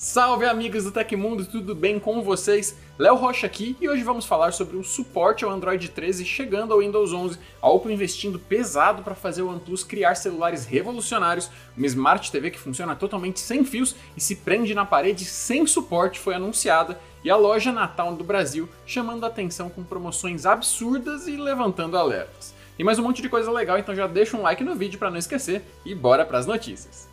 Salve amigos do Tecmundo, tudo bem com vocês? Léo Rocha aqui e hoje vamos falar sobre o suporte ao Android 13 chegando ao Windows 11, a Oppo investindo pesado para fazer o OnePlus criar celulares revolucionários, uma Smart TV que funciona totalmente sem fios e se prende na parede sem suporte foi anunciada e a loja Natal do Brasil chamando a atenção com promoções absurdas e levantando alertas. E mais um monte de coisa legal, então já deixa um like no vídeo para não esquecer e bora para as notícias.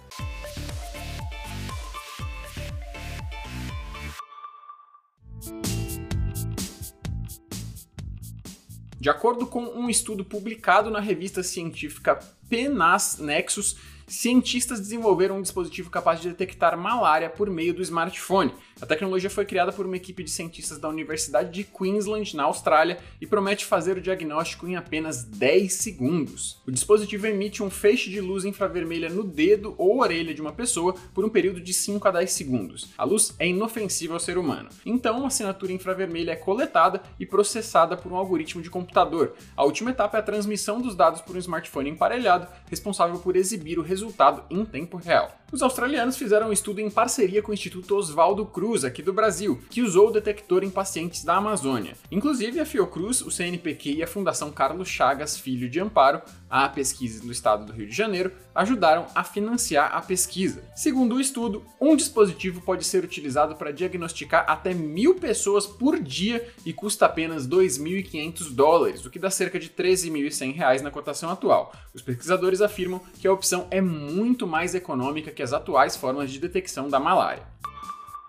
De acordo com um estudo publicado na revista científica PNAS Nexus, cientistas desenvolveram um dispositivo capaz de detectar malária por meio do smartphone. A tecnologia foi criada por uma equipe de cientistas da Universidade de Queensland, na Austrália, e promete fazer o diagnóstico em apenas 10 segundos. O dispositivo emite um feixe de luz infravermelha no dedo ou orelha de uma pessoa por um período de 5 a 10 segundos. A luz é inofensiva ao ser humano. Então, a assinatura infravermelha é coletada e processada por um algoritmo de computador. A última etapa é a transmissão dos dados por um smartphone emparelhado, responsável por exibir o resultado em tempo real. Os australianos fizeram um estudo em parceria com o Instituto Oswaldo Cruz, aqui do Brasil, que usou o detector em pacientes da Amazônia. Inclusive, a Fiocruz, o CNPq e a Fundação Carlos Chagas Filho de Amparo, a pesquisa no estado do Rio de Janeiro, ajudaram a financiar a pesquisa. Segundo o estudo, um dispositivo pode ser utilizado para diagnosticar até mil pessoas por dia e custa apenas 2.500 dólares, o que dá cerca de 13.100 reais na cotação atual. Os pesquisadores afirmam que a opção é muito mais econômica que as atuais formas de detecção da malária.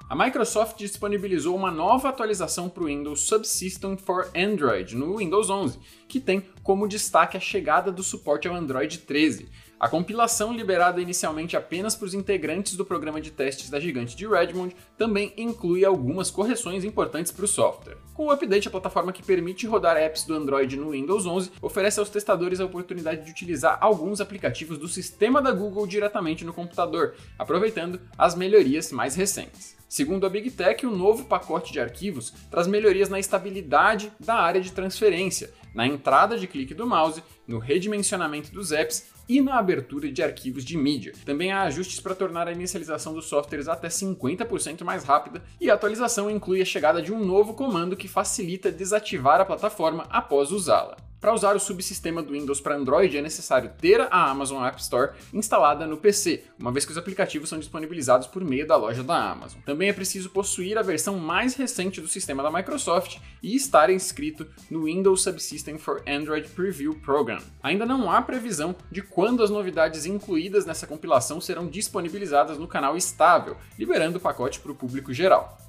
A Microsoft disponibilizou uma nova atualização para o Windows Subsystem for Android no Windows 11, que tem como destaque a chegada do suporte ao Android 13. A compilação, liberada inicialmente apenas para os integrantes do programa de testes da gigante de Redmond, também inclui algumas correções importantes para o software. Com o update, a plataforma que permite rodar apps do Android no Windows 11 oferece aos testadores a oportunidade de utilizar alguns aplicativos do sistema da Google diretamente no computador, aproveitando as melhorias mais recentes. Segundo a Big Tech, o novo pacote de arquivos traz melhorias na estabilidade da área de transferência, na entrada de clique do mouse, no redimensionamento dos apps e na abertura de arquivos de mídia. Também há ajustes para tornar a inicialização dos softwares até 50% mais rápida e a atualização inclui a chegada de um novo comando que facilita desativar a plataforma após usá-la. Para usar o subsistema do Windows para Android é necessário ter a Amazon App Store instalada no PC, uma vez que os aplicativos são disponibilizados por meio da loja da Amazon. Também é preciso possuir a versão mais recente do sistema da Microsoft e estar inscrito no Windows Subsystem for Android Preview Program. Ainda não há previsão de quando as novidades incluídas nessa compilação serão disponibilizadas no canal estável, liberando o pacote para o público geral.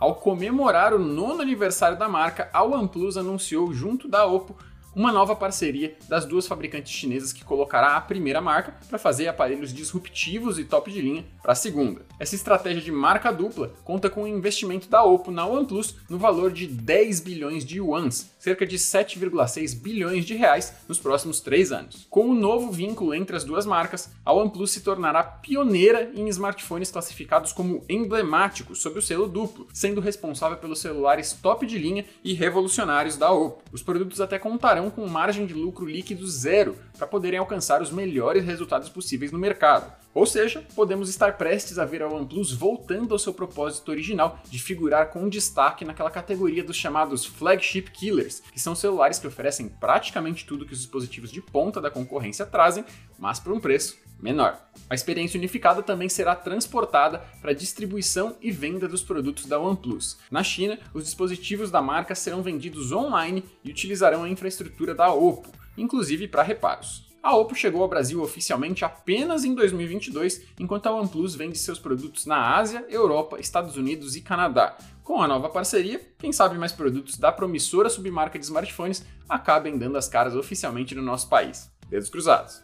Ao comemorar o nono aniversário da marca, a OnePlus anunciou junto da Oppo uma nova parceria das duas fabricantes chinesas que colocará a primeira marca para fazer aparelhos disruptivos e top de linha para a segunda. Essa estratégia de marca dupla conta com o investimento da Oppo na OnePlus no valor de 10 bilhões de yuans, cerca de 7,6 bilhões de reais nos próximos três anos. Com o novo vínculo entre as duas marcas, a OnePlus se tornará pioneira em smartphones classificados como emblemáticos sob o selo duplo, sendo responsável pelos celulares top de linha e revolucionários da Oppo. Os produtos até contarão com margem de lucro líquido zero para poderem alcançar os melhores resultados possíveis no mercado. Ou seja, podemos estar prestes a ver a OnePlus voltando ao seu propósito original de figurar com destaque naquela categoria dos chamados flagship killers, que são celulares que oferecem praticamente tudo que os dispositivos de ponta da concorrência trazem, mas por um preço menor. A experiência unificada também será transportada para distribuição e venda dos produtos da OnePlus. Na China, os dispositivos da marca serão vendidos online e utilizarão a infraestrutura da Oppo, inclusive para reparos. A Oppo chegou ao Brasil oficialmente apenas em 2022, enquanto a OnePlus vende seus produtos na Ásia, Europa, Estados Unidos e Canadá. Com a nova parceria, quem sabe mais produtos da promissora submarca de smartphones acabem dando as caras oficialmente no nosso país. Dedos cruzados.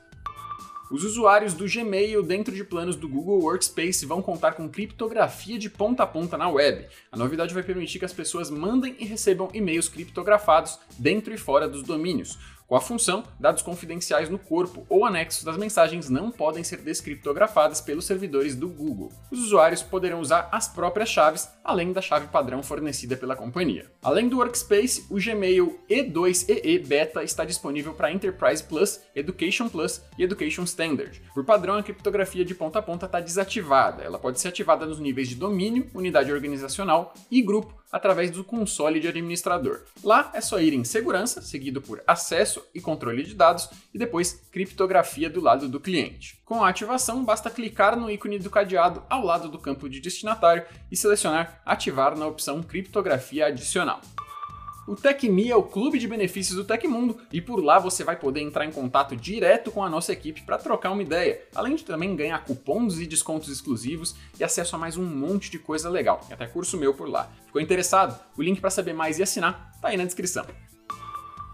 Os usuários do Gmail dentro de planos do Google Workspace vão contar com criptografia de ponta a ponta na web. A novidade vai permitir que as pessoas mandem e recebam e-mails criptografados dentro e fora dos domínios. Com a função, dados confidenciais no corpo ou anexos das mensagens não podem ser descriptografadas pelos servidores do Google. Os usuários poderão usar as próprias chaves, além da chave padrão fornecida pela companhia. Além do Workspace, o Gmail E2EE Beta está disponível para Enterprise Plus, Education Plus e Education Standard. Por padrão, a criptografia de ponta a ponta está desativada. Ela pode ser ativada nos níveis de domínio, unidade organizacional e grupo através do console de administrador. Lá é só ir em segurança, seguido por acesso e controle de dados e depois criptografia do lado do cliente. Com a ativação, basta clicar no ícone do cadeado ao lado do campo de destinatário e selecionar ativar na opção criptografia adicional. O TecMe é o clube de benefícios do Tecmundo e por lá você vai poder entrar em contato direto com a nossa equipe para trocar uma ideia, além de também ganhar cupons e descontos exclusivos e acesso a mais um monte de coisa legal, e até curso meu por lá. Ficou interessado? O link para saber mais e assinar tá aí na descrição.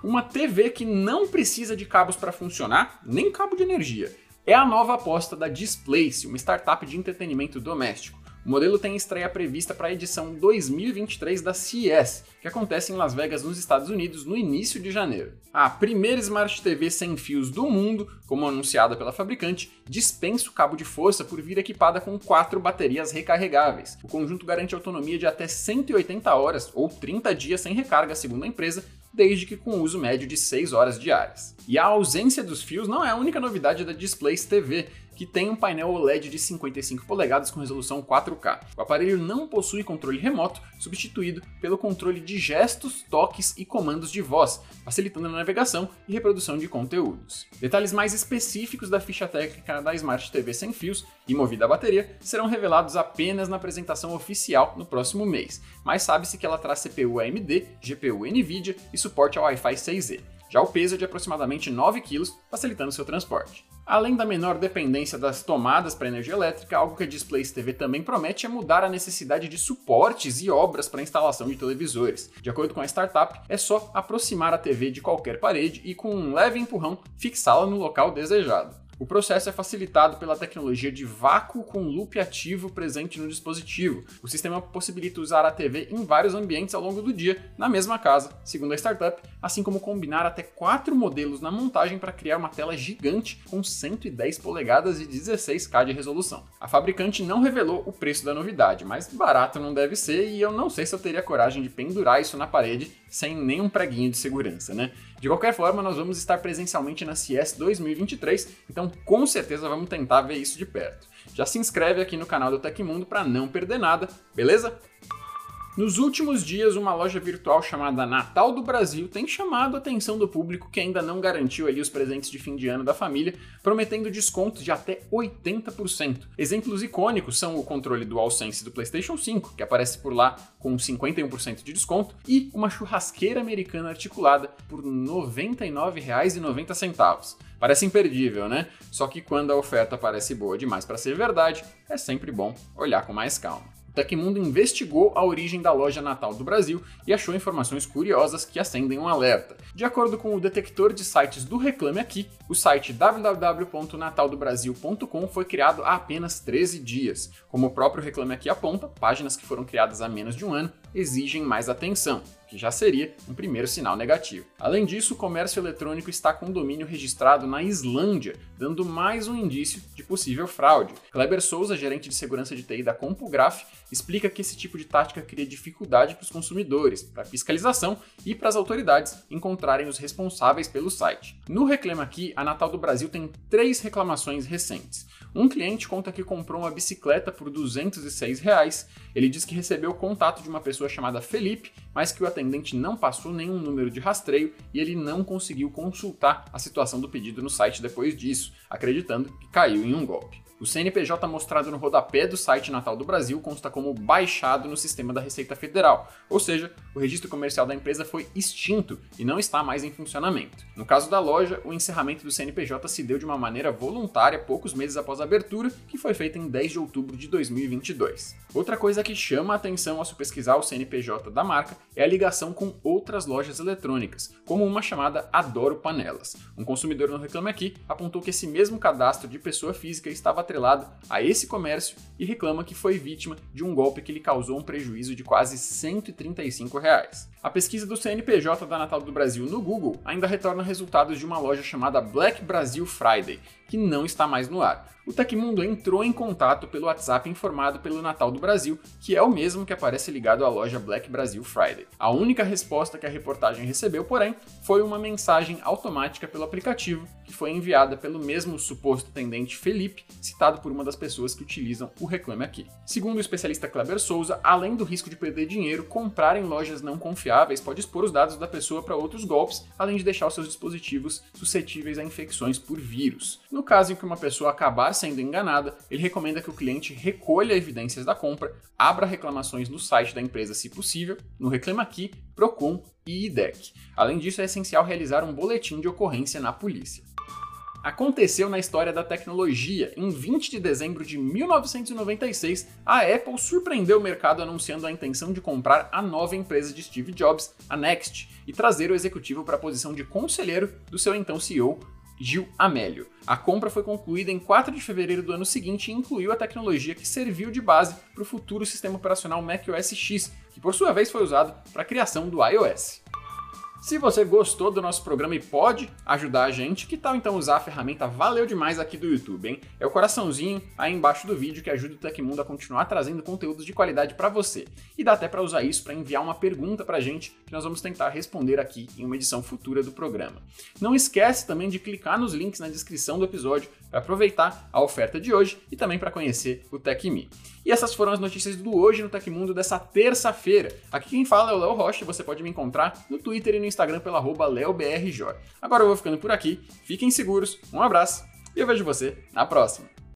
Uma TV que não precisa de cabos para funcionar, nem cabo de energia. É a nova aposta da Displace, uma startup de entretenimento doméstico. O modelo tem estreia prevista para a edição 2023 da CES, que acontece em Las Vegas, nos Estados Unidos, no início de janeiro. A primeira Smart TV sem fios do mundo, como anunciada pela fabricante, dispensa o cabo de força por vir equipada com quatro baterias recarregáveis. O conjunto garante autonomia de até 180 horas ou 30 dias sem recarga, segundo a empresa, desde que com uso médio de 6 horas diárias. E a ausência dos fios não é a única novidade da Displays TV, que tem um painel OLED de 55 polegadas com resolução 4K. O aparelho não possui controle remoto, substituído pelo controle de gestos, toques e comandos de voz, facilitando a navegação e reprodução de conteúdos. Detalhes mais específicos da ficha técnica da Smart TV sem fios e movida a bateria serão revelados apenas na apresentação oficial no próximo mês, mas sabe-se que ela traz CPU AMD, GPU NVIDIA e suporte ao Wi-Fi 6E. Já o peso é de aproximadamente 9 kg, facilitando seu transporte. Além da menor dependência das tomadas para energia elétrica, algo que a Displays TV também promete é mudar a necessidade de suportes e obras para instalação de televisores. De acordo com a startup, é só aproximar a TV de qualquer parede e, com um leve empurrão, fixá-la no local desejado. O processo é facilitado pela tecnologia de vácuo com loop ativo presente no dispositivo. O sistema possibilita usar a TV em vários ambientes ao longo do dia, na mesma casa, segundo a startup, assim como combinar até quatro modelos na montagem para criar uma tela gigante com 110 polegadas e 16K de resolução. A fabricante não revelou o preço da novidade, mas barato não deve ser e eu não sei se eu teria coragem de pendurar isso na parede sem nenhum preguinho de segurança, né? De qualquer forma, nós vamos estar presencialmente na CES 2023, então com certeza vamos tentar ver isso de perto. Já se inscreve aqui no canal do Tecmundo para não perder nada, beleza? Nos últimos dias, uma loja virtual chamada Natal do Brasil tem chamado a atenção do público que ainda não garantiu ali os presentes de fim de ano da família, prometendo descontos de até 80%. Exemplos icônicos são o controle DualSense do PlayStation 5, que aparece por lá com 51% de desconto, e uma churrasqueira americana articulada por R$ 99,90. Parece imperdível, né? Só que quando a oferta parece boa demais para ser verdade, é sempre bom olhar com mais calma. Tecmundo investigou a origem da loja natal do Brasil e achou informações curiosas que acendem um alerta. De acordo com o detector de sites do Reclame Aqui, o site www.nataldobrasil.com foi criado há apenas 13 dias. Como o próprio Reclame Aqui aponta, páginas que foram criadas há menos de um ano exigem mais atenção que já seria um primeiro sinal negativo. Além disso, o comércio eletrônico está com domínio registrado na Islândia, dando mais um indício de possível fraude. Kleber Souza, gerente de segurança de TI da CompuGraph, explica que esse tipo de tática cria dificuldade para os consumidores, para a fiscalização e para as autoridades encontrarem os responsáveis pelo site. No Reclama Aqui, a Natal do Brasil tem três reclamações recentes. Um cliente conta que comprou uma bicicleta por 206 reais. Ele diz que recebeu contato de uma pessoa chamada Felipe, mas que o atendente não passou nenhum número de rastreio e ele não conseguiu consultar a situação do pedido no site depois disso, acreditando que caiu em um golpe. O CNPJ mostrado no rodapé do site Natal do Brasil consta como baixado no sistema da Receita Federal, ou seja, o registro comercial da empresa foi extinto e não está mais em funcionamento. No caso da loja, o encerramento do CNPJ se deu de uma maneira voluntária poucos meses após a abertura, que foi feita em 10 de outubro de 2022. Outra coisa que chama a atenção ao se pesquisar o CNPJ da marca é a ligação com outras lojas eletrônicas, como uma chamada Adoro Panelas. Um consumidor no Reclame Aqui apontou que esse mesmo cadastro de pessoa física estava atrelado a esse comércio e reclama que foi vítima de um golpe que lhe causou um prejuízo de quase 135 reais. A pesquisa do CNPJ da Natal do Brasil no Google ainda retorna resultados de uma loja chamada Black Brasil Friday, que não está mais no ar. O Tecmundo entrou em contato pelo WhatsApp informado pelo Natal do Brasil, que é o mesmo que aparece ligado à loja Black Brasil Friday. A única resposta que a reportagem recebeu, porém, foi uma mensagem automática pelo aplicativo, que foi enviada pelo mesmo suposto atendente Felipe, citado por uma das pessoas que utilizam o Reclame Aqui. Segundo o especialista Kleber Souza, além do risco de perder dinheiro, comprar em lojas não confiáveis pode expor os dados da pessoa para outros golpes, além de deixar os seus dispositivos suscetíveis a infecções por vírus. No caso em que uma pessoa acabar sendo enganada, ele recomenda que o cliente recolha evidências da compra, abra reclamações no site da empresa se possível, no Reclama Aqui, Procon e IDEC. Além disso, é essencial realizar um boletim de ocorrência na polícia aconteceu na história da tecnologia. Em 20 de dezembro de 1996, a Apple surpreendeu o mercado anunciando a intenção de comprar a nova empresa de Steve Jobs, a Next, e trazer o executivo para a posição de conselheiro do seu então CEO, Gil Amélio. A compra foi concluída em 4 de fevereiro do ano seguinte e incluiu a tecnologia que serviu de base para o futuro sistema operacional macOS X, que por sua vez foi usado para a criação do iOS. Se você gostou do nosso programa e pode ajudar a gente, que tal então usar a ferramenta Valeu Demais aqui do YouTube, hein? É o coraçãozinho aí embaixo do vídeo que ajuda o Tecmundo a continuar trazendo conteúdos de qualidade para você. E dá até para usar isso para enviar uma pergunta pra gente que nós vamos tentar responder aqui em uma edição futura do programa. Não esquece também de clicar nos links na descrição do episódio para aproveitar a oferta de hoje e também para conhecer o TecMe. E essas foram as notícias do Hoje no Tecmundo dessa terça-feira. Aqui quem fala é o Léo Rocha, você pode me encontrar no Twitter e no Instagram pela LeoBRJ. Agora eu vou ficando por aqui, fiquem seguros, um abraço e eu vejo você na próxima.